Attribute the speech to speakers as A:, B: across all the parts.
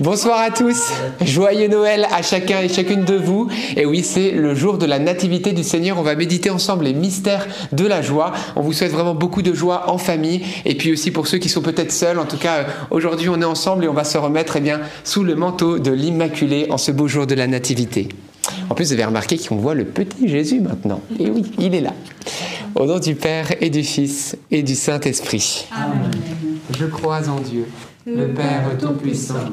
A: Bonsoir à tous, joyeux Noël à chacun et chacune de vous. Et oui, c'est le jour de la nativité du Seigneur. On va méditer ensemble les mystères de la joie. On vous souhaite vraiment beaucoup de joie en famille. Et puis aussi pour ceux qui sont peut-être seuls, en tout cas, aujourd'hui on est ensemble et on va se remettre eh bien, sous le manteau de l'Immaculée en ce beau jour de la nativité. En plus, vous avez remarqué qu'on voit le petit Jésus maintenant. Et oui, il est là. Au nom du Père et du Fils et du Saint-Esprit.
B: Amen.
A: Je crois en Dieu, le Père Tout-Puissant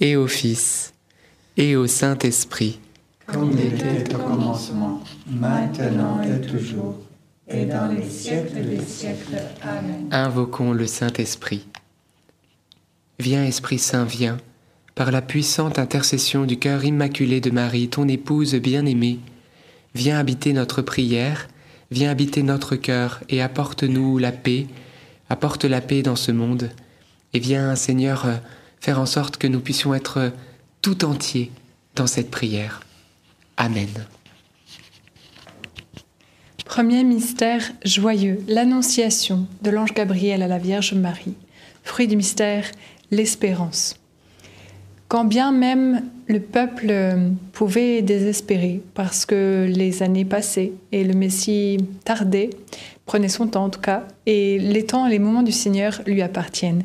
A: et au Fils, et au Saint-Esprit.
B: Comme il était au commencement, maintenant et toujours, et dans les siècles des siècles. Amen.
A: Invoquons le Saint-Esprit. Viens, Esprit Saint, viens, par la puissante intercession du cœur immaculé de Marie, ton épouse bien-aimée. Viens habiter notre prière, viens habiter notre cœur et apporte-nous la paix, apporte la paix dans ce monde. Et viens, Seigneur, faire en sorte que nous puissions être tout entiers dans cette prière. Amen.
C: Premier mystère joyeux, l'annonciation de l'ange Gabriel à la Vierge Marie. Fruit du mystère, l'espérance. Quand bien même le peuple pouvait désespérer parce que les années passaient et le Messie tardait, prenait son temps en tout cas, et les temps et les moments du Seigneur lui appartiennent.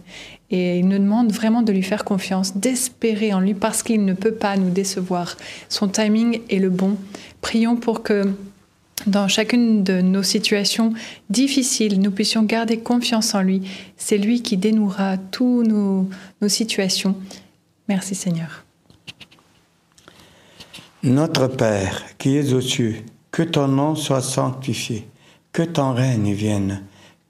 C: Et il nous demande vraiment de lui faire confiance, d'espérer en lui parce qu'il ne peut pas nous décevoir. Son timing est le bon. Prions pour que dans chacune de nos situations difficiles, nous puissions garder confiance en lui. C'est lui qui dénouera toutes nos, situations. Merci Seigneur.
D: Notre Père qui es aux cieux, que ton nom soit sanctifié, que ton règne vienne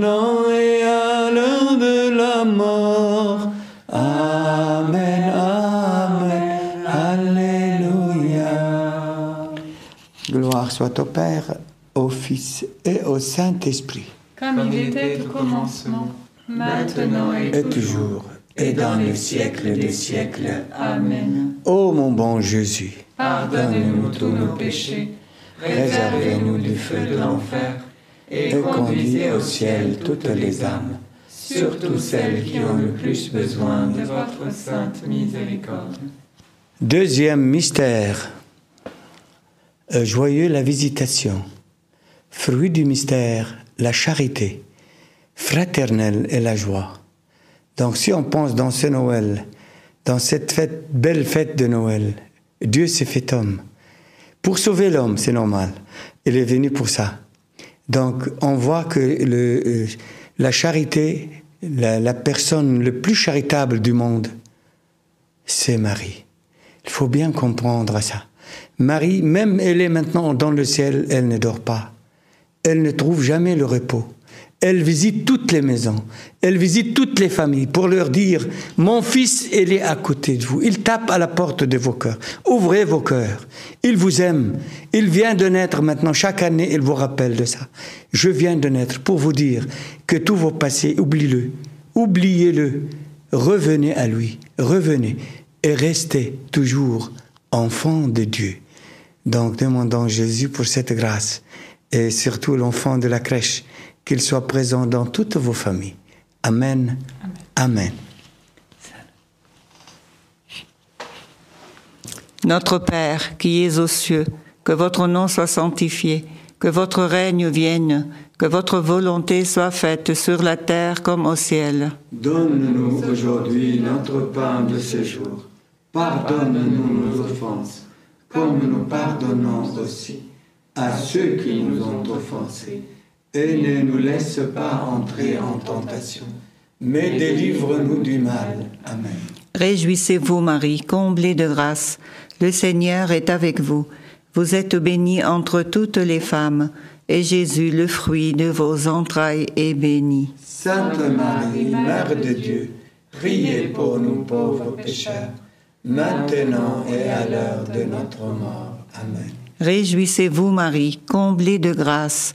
D: Maintenant et à l'heure de la mort. Amen, Amen, Alléluia. Gloire soit au Père, au Fils et au Saint-Esprit.
B: Comme il était au commencement, maintenant et,
D: Et toujours,
B: et dans les siècles des siècles. Amen.
D: ô mon bon Jésus,
B: Pardonnez-nous tous nos péchés, réservez-nous du feu de l'enfer, et conduisez au ciel toutes les âmes, surtout celles qui ont le plus besoin de votre sainte miséricorde.
D: Deuxième mystère, euh, joyeux la visitation. Fruit du mystère, la charité fraternelle et la joie. Donc si on pense dans ce Noël, dans cette fête, belle fête de Noël, Dieu s'est fait homme. Pour sauver l'homme, c'est normal. Il est venu pour ça. Donc on voit que euh, la charité, la, la personne le plus charitable du monde, c'est Marie. Il faut bien comprendre ça. Marie, même elle est maintenant dans le ciel, elle ne dort pas. Elle ne trouve jamais le repos. Elle visite toutes les maisons, elle visite toutes les familles pour leur dire, mon fils, il est à côté de vous. Il tape à la porte de vos cœurs. Ouvrez vos cœurs. Il vous aime. Il vient de naître maintenant. Chaque année, il vous rappelle de ça. Je viens de naître pour vous dire que tous vos passés, oubliez-le. Oubliez-le. Revenez à lui. Revenez. Et restez toujours enfant de Dieu. Donc demandons Jésus pour cette grâce et surtout l'enfant de la crèche, qu'il soit présent dans toutes vos familles. Amen. Amen.
E: Notre Père qui es aux cieux, que votre nom soit sanctifié, que votre règne vienne, que votre volonté soit faite sur la terre comme au ciel.
D: Donne-nous aujourd'hui notre pain de ce jour. Pardonne-nous nos offenses, comme nous pardonnons aussi à ceux qui nous ont offensés. Et ne nous laisse pas entrer en tentation, mais délivre-nous du mal. Amen.
E: Réjouissez-vous Marie, comblée de grâce, le Seigneur est avec vous. Vous êtes bénie entre toutes les femmes, et Jésus, le fruit de vos entrailles, est béni.
D: Sainte Marie, Mère de Dieu, priez pour nous pauvres pécheurs, maintenant et à l'heure de notre mort. Amen.
E: Réjouissez-vous Marie, comblée de grâce,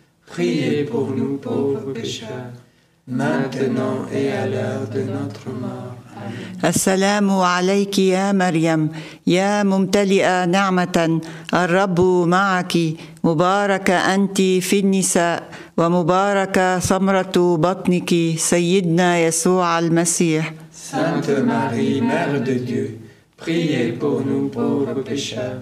D: priez pour nous pauvres pécheurs, maintenant et à l'heure de notre mort. Amen.
E: السلام عليك يا مريم يا ممتلئه نعمه الرب معك مباركه انت في النساء ومباركه ثمره بطنك سيدنا يسوع المسيح
D: Sainte Marie, Mère de Dieu, priez pour nous pauvres pécheurs,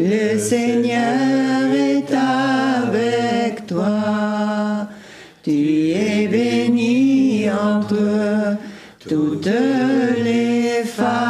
E: le Seigneur est avec toi. Tu es bénie entre toutes les femmes,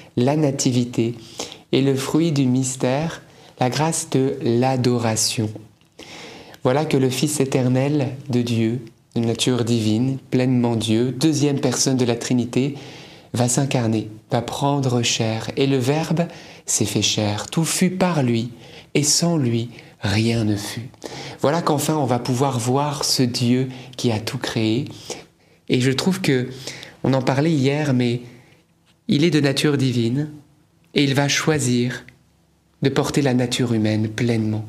A: la nativité, et le fruit du mystère, la grâce de l'adoration. Voilà que le Fils éternel de Dieu, de nature divine, pleinement Dieu, deuxième personne de la Trinité, va s'incarner, va prendre chair, et le Verbe s'est fait chair. Tout fut par lui, et sans lui, rien ne fut. Voilà qu'enfin on va pouvoir voir ce Dieu qui a tout créé. Et je trouve que, on en parlait hier, mais il est de nature divine, et il va choisir de porter la nature humaine pleinement.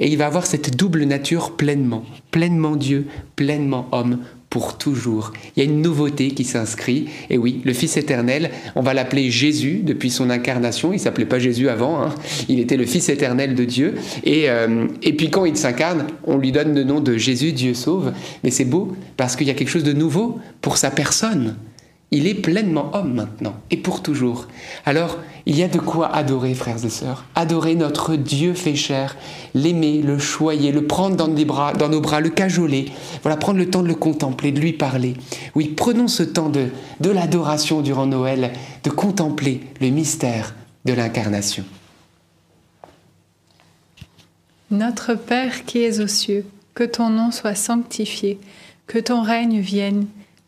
A: Et il va avoir cette double nature pleinement, pleinement Dieu, pleinement homme, pour toujours. Il y a une nouveauté qui s'inscrit. Et oui, le Fils éternel, on va l'appeler Jésus depuis son incarnation. Il s'appelait pas Jésus avant. Hein. Il était le Fils éternel de Dieu. Et, euh, et puis quand il s'incarne, on lui donne le nom de Jésus, Dieu sauve. Mais c'est beau parce qu'il y a quelque chose de nouveau pour sa personne. Il est pleinement homme maintenant et pour toujours. Alors, il y a de quoi adorer, frères et sœurs. Adorer notre Dieu fait chair, l'aimer, le choyer, le prendre dans, nos bras, le cajoler. Voilà, prendre le temps de le contempler, de lui parler. Oui, prenons ce temps de, de l'adoration durant Noël, de contempler le mystère de l'incarnation.
C: Notre Père qui es aux cieux, que ton nom soit sanctifié, que ton règne vienne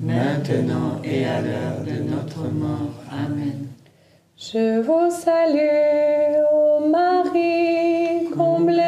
D: maintenant et à l'heure de notre mort. Amen.
C: Je vous salue, ô Marie, comblée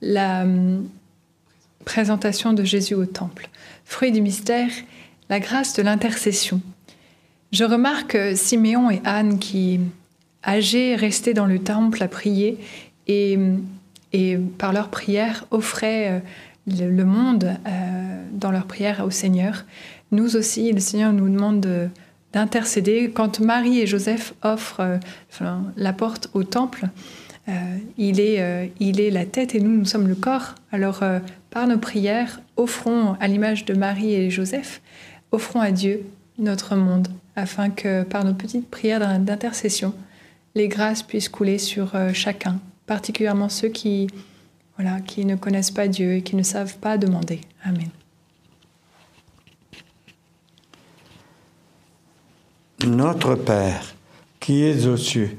C: la hum, présentation de Jésus au Temple. Fruit du mystère, la grâce de l'intercession. Je remarque Siméon et Anne qui, âgés, restaient dans le temple à prier et, par leur prière offraient euh, le, monde euh, dans leur prière au Seigneur. Nous aussi, le Seigneur nous demande de- d'intercéder. Quand Marie et Joseph offrent euh, enfin, la porte au temple, il, est, euh, il est la tête et nous, nous sommes le corps. Alors, euh, par nos prières, offrons à l'image de Marie et Joseph, offrons à Dieu notre monde, afin que par nos petites prières d'in- d'intercession, les grâces puissent couler sur euh, chacun, particulièrement ceux qui, voilà, qui ne connaissent pas Dieu et qui ne savent pas demander. Amen.
D: Notre Père, qui es aux cieux,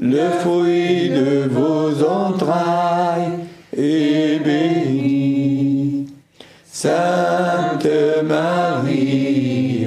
D: le fruit de vos entrailles, est béni. Sainte Marie,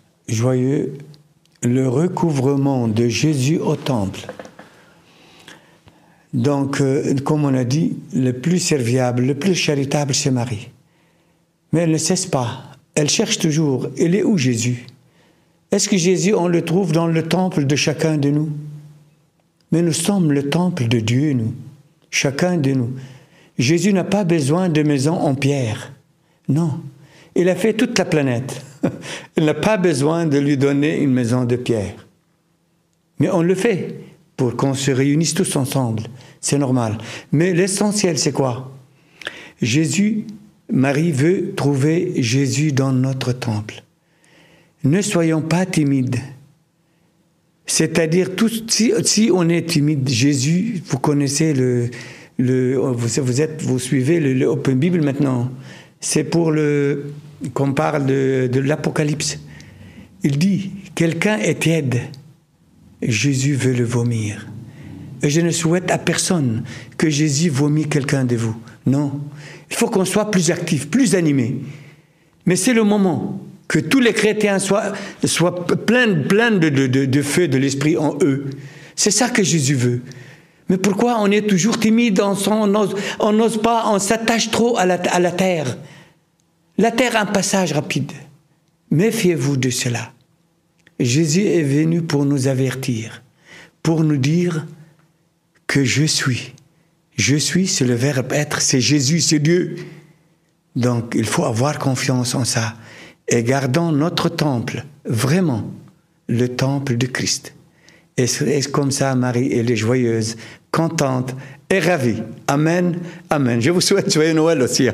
D: joyeux, le recouvrement de Jésus au temple. Donc, euh, comme on a dit, le plus serviable, le plus charitable, c'est Marie. Mais elle ne cesse pas. Elle cherche toujours. Il est où Jésus? Est-ce que Jésus, on le trouve dans le temple de chacun de nous? Mais nous sommes le temple de Dieu, nous. Chacun de nous. Jésus n'a pas besoin de maison en pierre. Non. Il a fait toute la planète. Il n'a pas besoin de lui donner une maison de pierre. Mais on le fait pour qu'on se réunisse tous ensemble. C'est normal. Mais l'essentiel, c'est quoi? Jésus, Marie veut trouver Jésus dans notre temple. Ne soyons pas timides. C'est-à-dire, si, on est timide, Jésus, vous connaissez le, vous, êtes, vous suivez le, le Open Bible maintenant. C'est pour le qu'on parle de, l'Apocalypse. Il dit, quelqu'un est tiède, Jésus veut le vomir. Et je ne souhaite à personne que Jésus vomit quelqu'un de vous. Non. Il faut qu'on soit plus actif, plus animé. Mais c'est le moment que tous les chrétiens soient, pleins, de, feu de l'esprit en eux. C'est ça que Jésus veut. Mais pourquoi on est toujours timide, on n'ose pas, on s'attache trop à la terre? La terre a un passage rapide. Méfiez-vous de cela. Jésus est venu pour nous avertir, pour nous dire que je suis. Je suis, c'est le verbe être, c'est Jésus, c'est Dieu. Donc il faut avoir confiance en ça. Et gardons notre temple, vraiment, le temple de Christ. Et c'est comme ça, Marie, elle est joyeuse, contente et ravie. Amen, Amen. Je vous souhaite joyeux Noël aussi. Hein.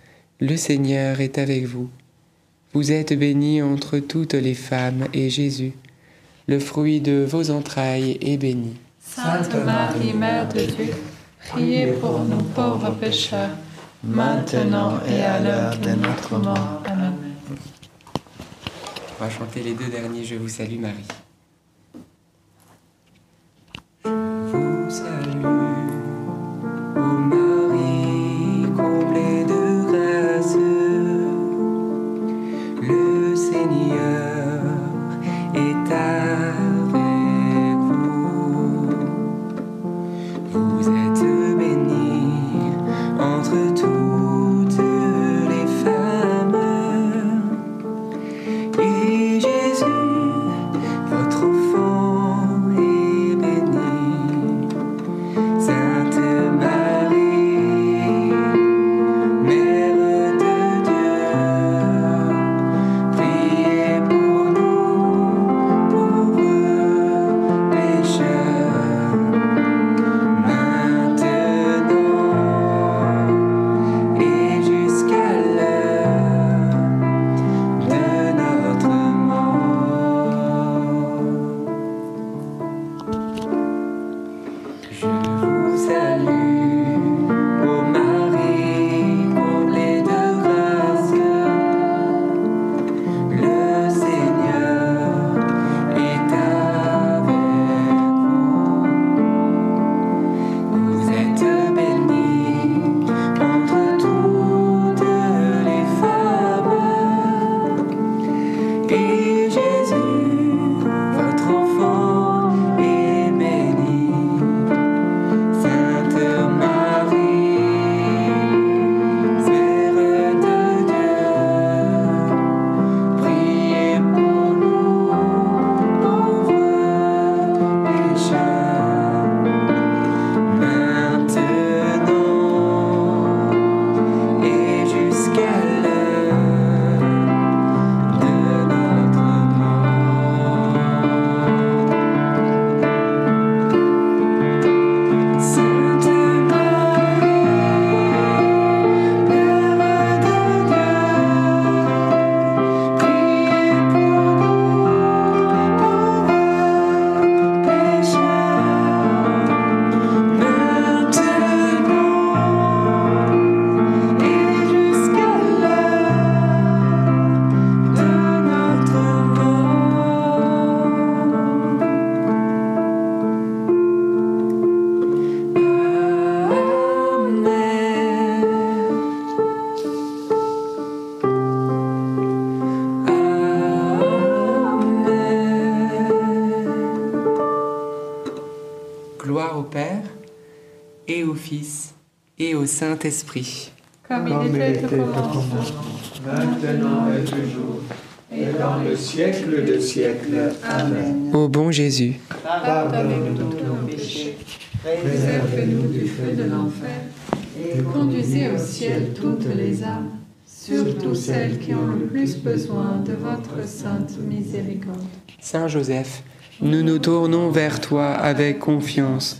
A: Le Seigneur est avec vous. Vous êtes bénie entre toutes les femmes, et Jésus, le fruit de vos entrailles, est béni.
B: Sainte Marie, Mère de Dieu, priez pour nous pauvres pécheurs, maintenant et à l'heure de notre mort. Amen.
A: On va chanter les deux derniers Je vous salue Marie. Saint-Esprit.
B: Comme
D: Comme
B: il était au commencement,
D: maintenant et toujours, et dans le siècle des siècles. Amen.
A: Ô bon Jésus,
B: pardonnez-nous tous nos péchés, préservez-nous du feu de l'enfer, et conduisez au ciel toutes les âmes, surtout celles qui ont le plus besoin de votre sainte miséricorde.
A: Saint Joseph, nous nous tournons vers toi avec confiance.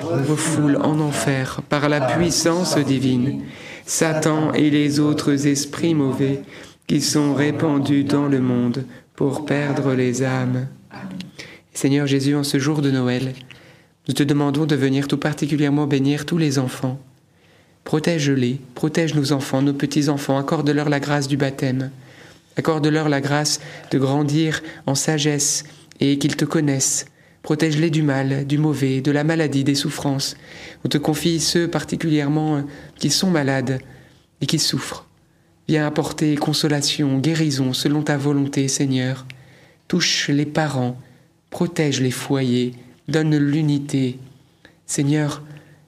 A: refoule en enfer par la puissance divine Satan et les autres esprits mauvais qui sont répandus dans le monde pour perdre les âmes. Seigneur Jésus, en ce jour de Noël, nous te demandons de venir tout particulièrement bénir tous les enfants. Protège-les, protège nos enfants, nos petits-enfants, accorde-leur la grâce du baptême, accorde-leur la grâce de grandir en sagesse et qu'ils te connaissent. Protège-les du mal, du mauvais, de la maladie, des souffrances. On te confie ceux particulièrement qui sont malades et qui souffrent. Viens apporter consolation, guérison selon ta volonté, Seigneur. Touche les parents, protège les foyers, donne l'unité. Seigneur,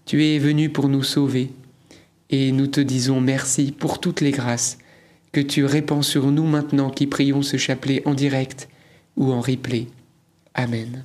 A: tu es venu pour nous sauver et nous te disons merci pour toutes les grâces que tu répands sur nous maintenant qui prions ce chapelet en direct ou en replay. Amen.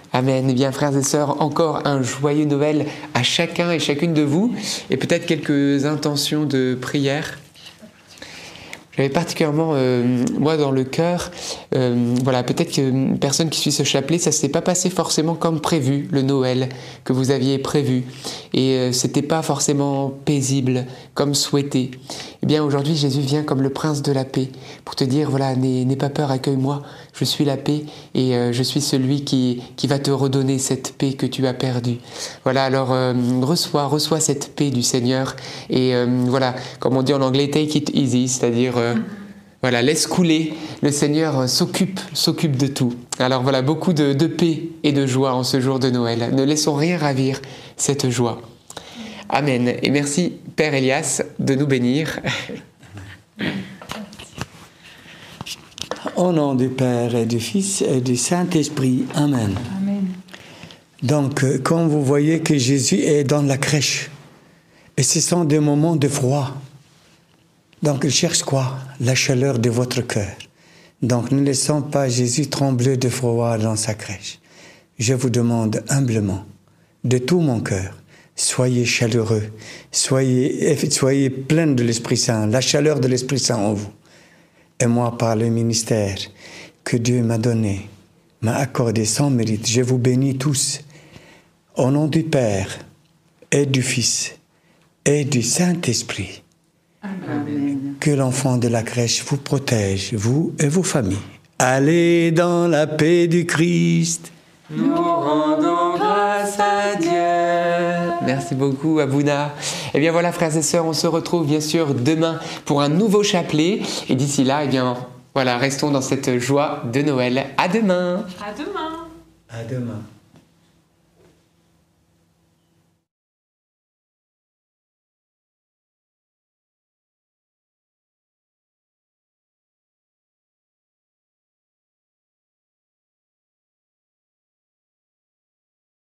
A: Eh bien, frères et sœurs, encore un joyeux Noël à chacun et chacune de vous, et peut-être quelques intentions de prière. J'avais particulièrement, euh, moi, dans le cœur, euh, voilà, peut-être qu'une personne qui suit ce chapelet, ça s'est pas passé forcément comme prévu, le Noël que vous aviez prévu. Et euh, c'était pas forcément paisible, comme souhaité. Eh bien, aujourd'hui, Jésus vient comme le prince de la paix pour te dire, voilà, n'aie pas peur, accueille-moi, je suis la paix et euh, je suis celui qui, qui va te redonner cette paix que tu as perdue. Voilà, alors euh, reçois, reçois cette paix du Seigneur et euh, voilà, comme on dit en anglais, take it easy, c'est-à-dire voilà, laisse couler. Le Seigneur s'occupe, s'occupe de tout. Alors voilà, beaucoup de, de paix et de joie en ce jour de Noël. Ne laissons rien ravir cette joie. Amen. Et merci, Père Elias, de nous bénir.
D: Au nom du Père et du Fils et du Saint-Esprit. Amen.
C: Amen.
D: Donc, euh, comme vous voyez que Jésus est dans la crèche, et ce sont des moments de froid. Donc, il cherche quoi? La chaleur de votre cœur. Donc, ne laissons pas Jésus trembler de froid dans sa crèche. Je vous demande humblement, de tout mon cœur, soyez chaleureux, soyez, soyez plein de l'Esprit Saint, la chaleur de l'Esprit Saint en vous. Et moi, par le ministère que Dieu m'a donné, m'a accordé sans mérite, je vous bénis tous. Au nom du Père et du Fils et du Saint-Esprit. Que l'enfant de la crèche vous protège, vous et vos familles. Allez dans la paix du Christ.
A: Nous rendons grâce à Dieu. Merci beaucoup, Abouna. Eh bien voilà, frères et sœurs, on se retrouve bien sûr demain pour un nouveau chapelet. Et d'ici là, eh bien voilà, restons dans cette joie de Noël. À demain.
C: À demain.
D: À demain.